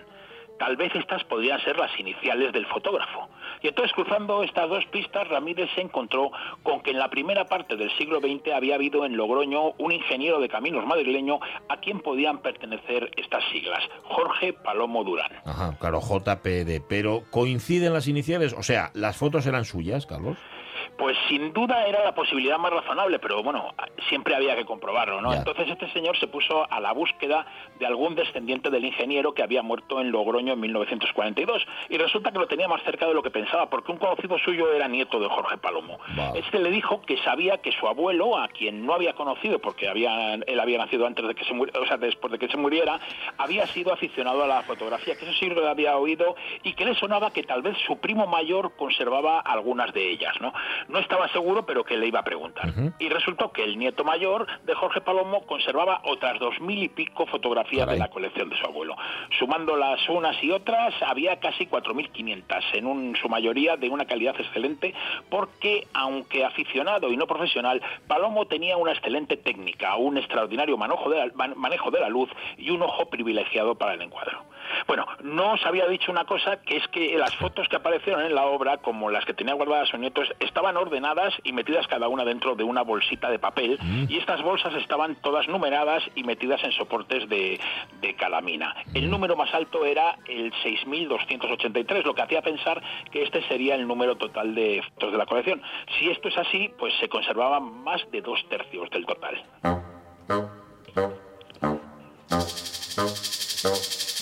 Tal vez estas podrían ser las iniciales del fotógrafo. Y entonces, cruzando estas dos pistas, Ramírez se encontró con que en la primera parte del siglo XX había habido en Logroño un ingeniero de caminos madrileño a quien podían pertenecer estas siglas, Jorge Palomo Durán. Ajá, claro, JPD. Pero ¿coinciden las iniciales? O sea, ¿las fotos eran suyas, Carlos? Pues sin duda era la posibilidad más razonable, pero bueno, siempre había que comprobarlo, ¿no? Ya. Entonces este señor se puso a la búsqueda de algún descendiente del ingeniero que había muerto en Logroño en 1942 y resulta que lo tenía más cerca de lo que pensaba porque un conocido suyo era nieto de Jorge Palomo. Este le dijo que sabía que su abuelo, a quien no había conocido porque había, él había nacido antes de que se muriera, o sea, después de que se muriera, había sido aficionado a la fotografía, que eso sí lo había oído y que le sonaba que tal vez su primo mayor conservaba algunas de ellas, ¿no? No estaba seguro, pero que le iba a preguntar. Y resultó que el nieto mayor de Jorge Palomo conservaba otras dos mil y pico fotografías de la colección de su abuelo. Sumando las unas y otras, había casi 4.500, en un, su mayoría de una calidad excelente, porque aunque aficionado y no profesional, Palomo tenía una excelente técnica, un extraordinario manejo de la, man- manejo de la luz y un ojo privilegiado para el encuadro. Bueno, no os había dicho una cosa, que es que las fotos que aparecieron en la obra, como las que tenía guardadas su nieto, estaban ordenadas y metidas cada una dentro de una bolsita de papel, Mm. y estas bolsas estaban todas numeradas y metidas en soportes de, de calamina. El número más alto era el 6.283, lo que hacía pensar que este sería el número total de fotos de la colección. Si esto es así, pues se conservaban más de dos tercios del total.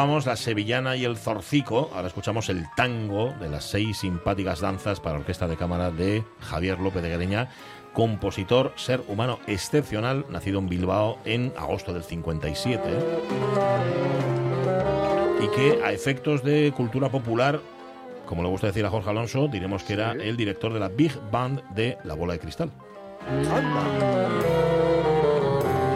escuchábamos la sevillana y el zorcico, ahora escuchamos el tango de las seis simpáticas danzas para orquesta de cámara de Javier López de Guereña, compositor, ser humano excepcional, nacido en Bilbao en agosto del 57, y que a efectos de cultura popular, como le gusta decir a Jorge Alonso, diremos que era el director de la Big Band de La Bola de Cristal.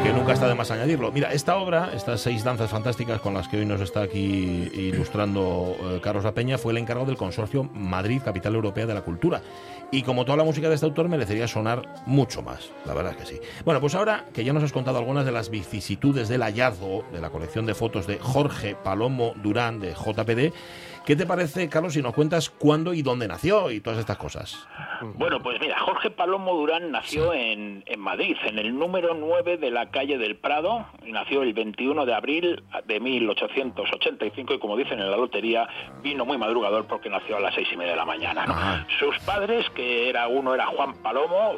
Que nunca está de más añadirlo. Mira, esta obra, estas seis danzas fantásticas con las que hoy nos está aquí ilustrando eh, Carlos La Peña, fue el encargado del consorcio Madrid, Capital Europea de la Cultura. Y como toda la música de este autor, merecería sonar mucho más. La verdad es que sí. Bueno, pues ahora que ya nos has contado algunas de las vicisitudes del hallazgo de la colección de fotos de Jorge Palomo Durán de JPD, ¿qué te parece, Carlos, si nos cuentas cuándo y dónde nació y todas estas cosas? Bueno, pues mira, Jorge Palomo Durán nació en, en Madrid, en el número 9 de la calle del Prado. Nació el 21 de abril de 1885 y como dicen en la lotería, vino muy madrugador porque nació a las seis y media de la mañana. ¿no? Sus padres, que era uno era Juan Palomo,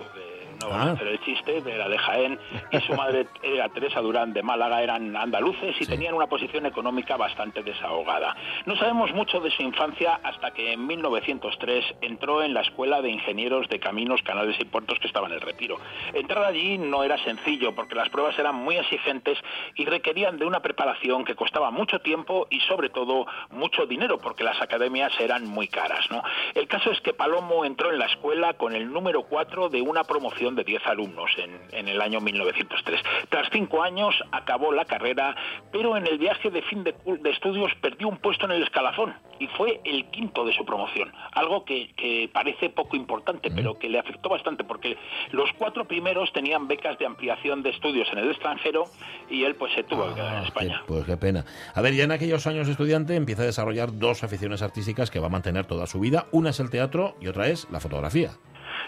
no Ah. hacer el chiste, era de Jaén, y su madre era Teresa Durán de Málaga, eran andaluces y tenían una posición económica bastante desahogada. No sabemos mucho de su infancia hasta que en 1903 entró en la Escuela de Ingenieros de Caminos, Canales y Puertos que estaba en el Retiro. Entrar allí no era sencillo porque las pruebas eran muy exigentes y requerían de una preparación que costaba mucho tiempo y sobre todo mucho dinero porque las academias eran muy caras. ¿no? El caso es que Palomo entró en la escuela con el número 4 de una promoción de 10 alumnos en, en el año 1903. Tras cinco años acabó la carrera, pero en el viaje de fin de, de estudios perdió un puesto en el escalafón y fue el quinto de su promoción. Algo que, que parece poco importante, pero que le afectó bastante porque los cuatro primeros tenían becas de ampliación de estudios en el extranjero y él pues se tuvo que quedar en España. Pues qué pena. A ver, ya en aquellos años de estudiante empieza a desarrollar dos aficiones artísticas que va a mantener toda su vida. Una es el teatro y otra es la fotografía.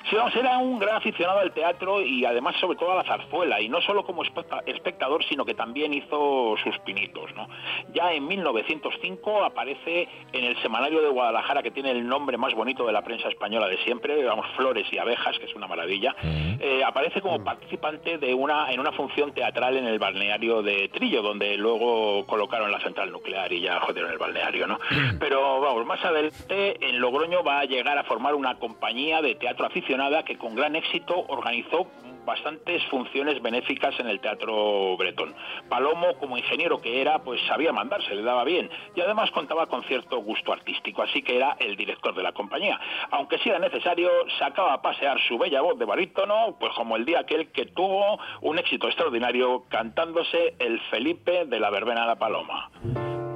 Sí, vamos, era un gran aficionado al teatro y además sobre todo a la zarzuela, y no solo como especta- espectador, sino que también hizo sus pinitos. ¿no? Ya en 1905 aparece en el Semanario de Guadalajara, que tiene el nombre más bonito de la prensa española de siempre, vamos, Flores y Abejas, que es una maravilla, eh, aparece como participante de una, en una función teatral en el balneario de Trillo, donde luego colocaron la central nuclear y ya jodieron el balneario. ¿no? Pero vamos, más adelante en Logroño va a llegar a formar una compañía de teatro aficionada que con gran éxito organizó bastantes funciones benéficas en el teatro bretón. Palomo, como ingeniero que era, pues sabía mandar, se le daba bien y además contaba con cierto gusto artístico, así que era el director de la compañía. Aunque si era necesario, sacaba a pasear su bella voz de barítono, pues como el día aquel que tuvo un éxito extraordinario cantándose el Felipe de la verbena de la Paloma.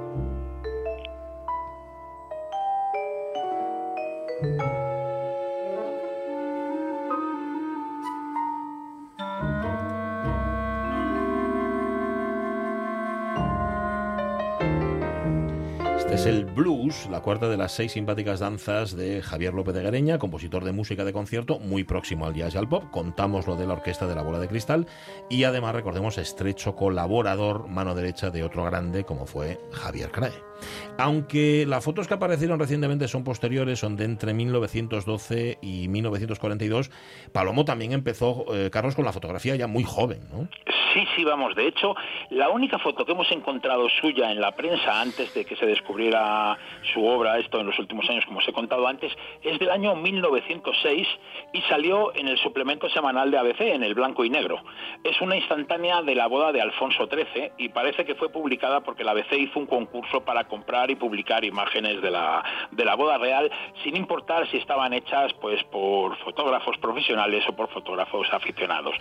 Es el blues, la cuarta de las seis simpáticas danzas de Javier López de Gareña, compositor de música de concierto, muy próximo al jazz y al pop. Contamos lo de la orquesta de la bola de cristal y además recordemos estrecho colaborador, mano derecha de otro grande como fue Javier Crae. Aunque las fotos que aparecieron recientemente son posteriores, son de entre 1912 y 1942, Palomo también empezó, eh, Carlos, con la fotografía ya muy joven, ¿no? Sí, sí, vamos. De hecho, la única foto que hemos encontrado suya en la prensa antes de que se descubriera su obra, esto en los últimos años, como os he contado antes, es del año 1906 y salió en el suplemento semanal de ABC, en el blanco y negro. Es una instantánea de la boda de Alfonso XIII y parece que fue publicada porque la ABC hizo un concurso para comprar y publicar imágenes de la, de la boda real, sin importar si estaban hechas pues por fotógrafos profesionales o por fotógrafos aficionados.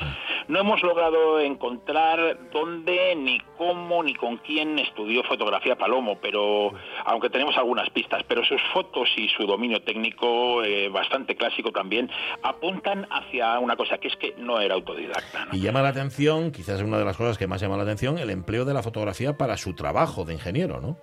No hemos logrado encontrar dónde, ni cómo, ni con quién estudió fotografía Palomo, pero aunque tenemos algunas pistas, pero sus fotos y su dominio técnico, eh, bastante clásico también, apuntan hacia una cosa que es que no era autodidacta. Y llama la atención, quizás es una de las cosas que más llama la atención, el empleo de la fotografía para su trabajo de ingeniero, ¿no?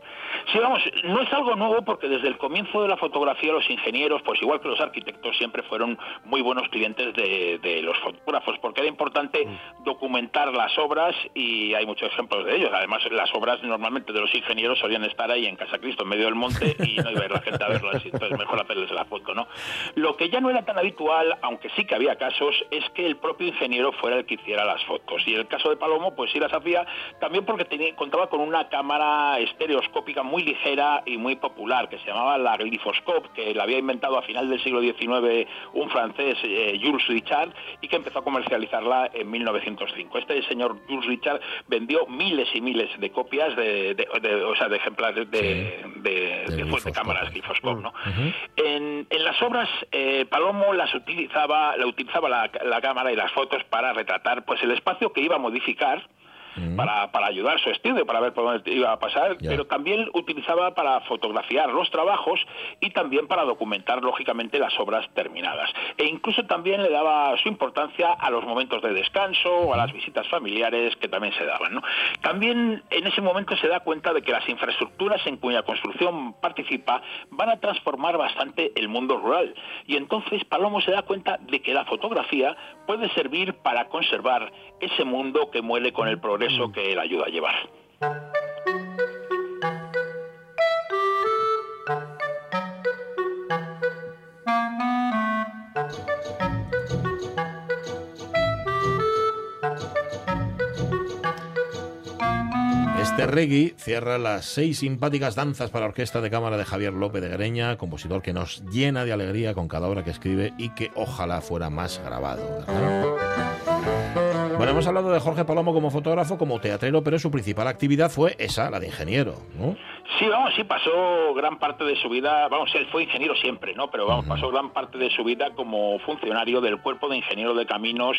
Sí, vamos, no es algo nuevo porque desde el comienzo de la fotografía los ingenieros, pues igual que los arquitectos, siempre fueron muy buenos clientes de, de los fotógrafos, porque era importante Mm. documentar las obras y hay muchos ejemplos de ellos. Además, las obras normalmente de los ingenieros solían estar ahí en Casa Cristo, en medio del monte, y no iba a ir la gente a verlas, entonces mejor hacerles la foto, ¿no? Lo que ya no era tan habitual, aunque sí que había casos, es que el propio ingeniero fuera el que hiciera las fotos. Y el caso de Palomo, pues sí las hacía, también porque tenía, contaba con una cámara estereoscópica muy ligera y muy popular, que se llamaba la Glyphoscope, que la había inventado a final del siglo XIX un francés, eh, Jules Richard, y que empezó a comercializarla en 1905. Este señor Jules Richard vendió miles y miles de copias de, de- de- o sea, de ejemplares de, de, de- de- de cámaras Glyphoscope, ¿no? En, en las obras, eh, Palomo las utilizaba, la utilizaba la, la cámara y las fotos para retratar pues el espacio que iba a modificar para, para ayudar a su estudio, para ver por dónde iba a pasar, pero también utilizaba para fotografiar los trabajos y también para documentar, lógicamente, las obras terminadas. E incluso también le daba su importancia a los momentos de descanso o a las visitas familiares que también se daban. ¿no? También en ese momento se da cuenta de que las infraestructuras en cuya construcción participa van a transformar bastante el mundo rural. Y entonces Palomo se da cuenta de que la fotografía puede servir para conservar ese mundo que muere con el progreso que él ayuda a llevar. Este reggae cierra las seis simpáticas danzas para orquesta de cámara de Javier López de Greña, compositor que nos llena de alegría con cada obra que escribe y que ojalá fuera más grabado. ¿verdad? Bueno, hemos hablado de Jorge Palomo como fotógrafo, como teatrero, pero su principal actividad fue esa, la de ingeniero, ¿no? Sí, vamos, sí pasó gran parte de su vida, vamos, él fue ingeniero siempre, ¿no? Pero vamos, pasó gran parte de su vida como funcionario del cuerpo de ingeniero de caminos,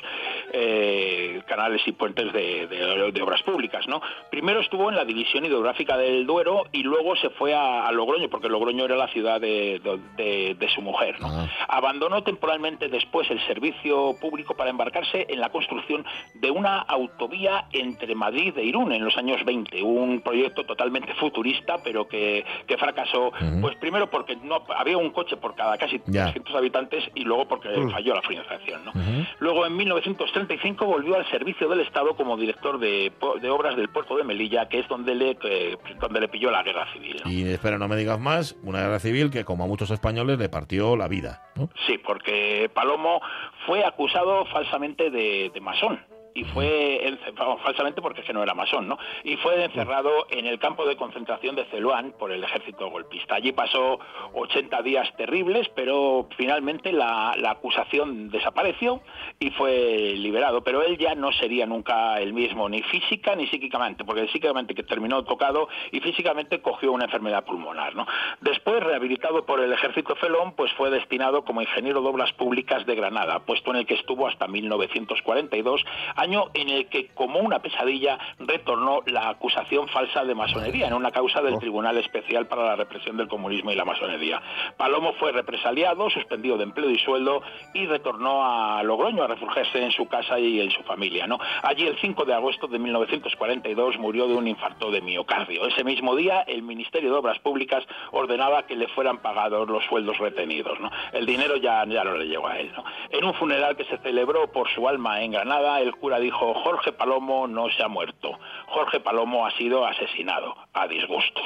eh, canales y puentes de, de- de obras públicas, ¿no? Primero estuvo en la división hidrográfica del Duero y luego se fue a, a Logroño, porque Logroño era la ciudad de, de- su mujer, ¿no? Abandonó temporalmente después el servicio público para embarcarse en la construcción de una autovía entre Madrid e Irún en los años 20, un proyecto totalmente futurista, pero que, que fracasó, pues primero porque no había un coche por cada casi Ya. 300 habitantes y luego porque Mm. falló la financiación, ¿no? Luego, en 1935, volvió al servicio del Estado como director de, obras del puerto de Melilla, que es donde le, eh, donde le pilló la guerra civil. ¿no? Y espera, no me digas más, una guerra civil que como a muchos españoles le partió la vida, ¿no? Sí, porque Palomo fue acusado falsamente de, de masón. Y fue vamos, falsamente porque es que no era masón, ¿no? Y fue encerrado en el campo de concentración de Celuán por el ejército golpista. Allí pasó 80 días terribles, pero finalmente la, la acusación desapareció y fue liberado. Pero él ya no sería nunca el mismo, ni física ni psíquicamente, porque psíquicamente que terminó tocado y físicamente cogió una enfermedad pulmonar, ¿no? Después, rehabilitado por el ejército felón, pues fue destinado como ingeniero de obras públicas de Granada, puesto en el que estuvo hasta 1942, año en el que, como una pesadilla, retornó la acusación falsa de masonería en una causa del Tribunal Especial para la Represión del Comunismo y la Masonería. Palomo fue represaliado, suspendido de empleo y sueldo y retornó a Logroño a refugiarse en su casa y en su familia. ¿no? Allí, el 5 de agosto de 1942, murió de un infarto de miocardio. Ese mismo día, el Ministerio de Obras Públicas ordenaba que le fueran pagados los sueldos retenidos. ¿no? El dinero ya, ya no le llegó a él. ¿no? En un funeral que se celebró por su alma en Granada, el cura dijo, Jorge Palomo no se ha muerto, Jorge Palomo ha sido asesinado a disgustos.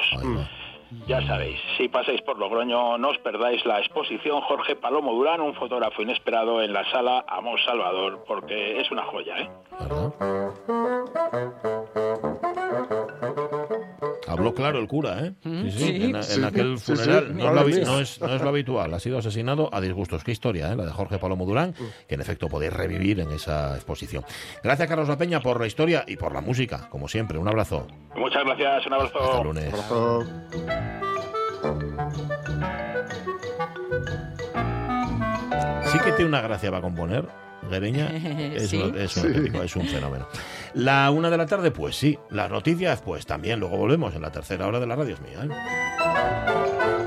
Ya sabéis, si pasáis por Logroño, no os perdáis la exposición Jorge Palomo Durán, un fotógrafo inesperado en la sala Amor Salvador, porque es una joya, ¿eh? Habló claro el cura, ¿eh? Sí, sí, Sí. En, en Sí, aquel sí, sí. funeral. No, es lo, Madre habi- mía. no es, no es lo habitual. Ha sido asesinado a disgustos. Qué historia, ¿eh? La de Jorge Palomo Durán, que en efecto podéis revivir en esa exposición. Gracias, Carlos La Peña, por la historia y por la música, como siempre. Un abrazo. Muchas gracias, un abrazo. Hasta el lunes. Abrazo. Sí que tiene una gracia para componer. Gereña es, Sí. un- es un auténtico, es un fenómeno. La una de la tarde, pues sí. Las noticias, pues también. Luego volvemos en la tercera hora de la radio es mía. ¿eh?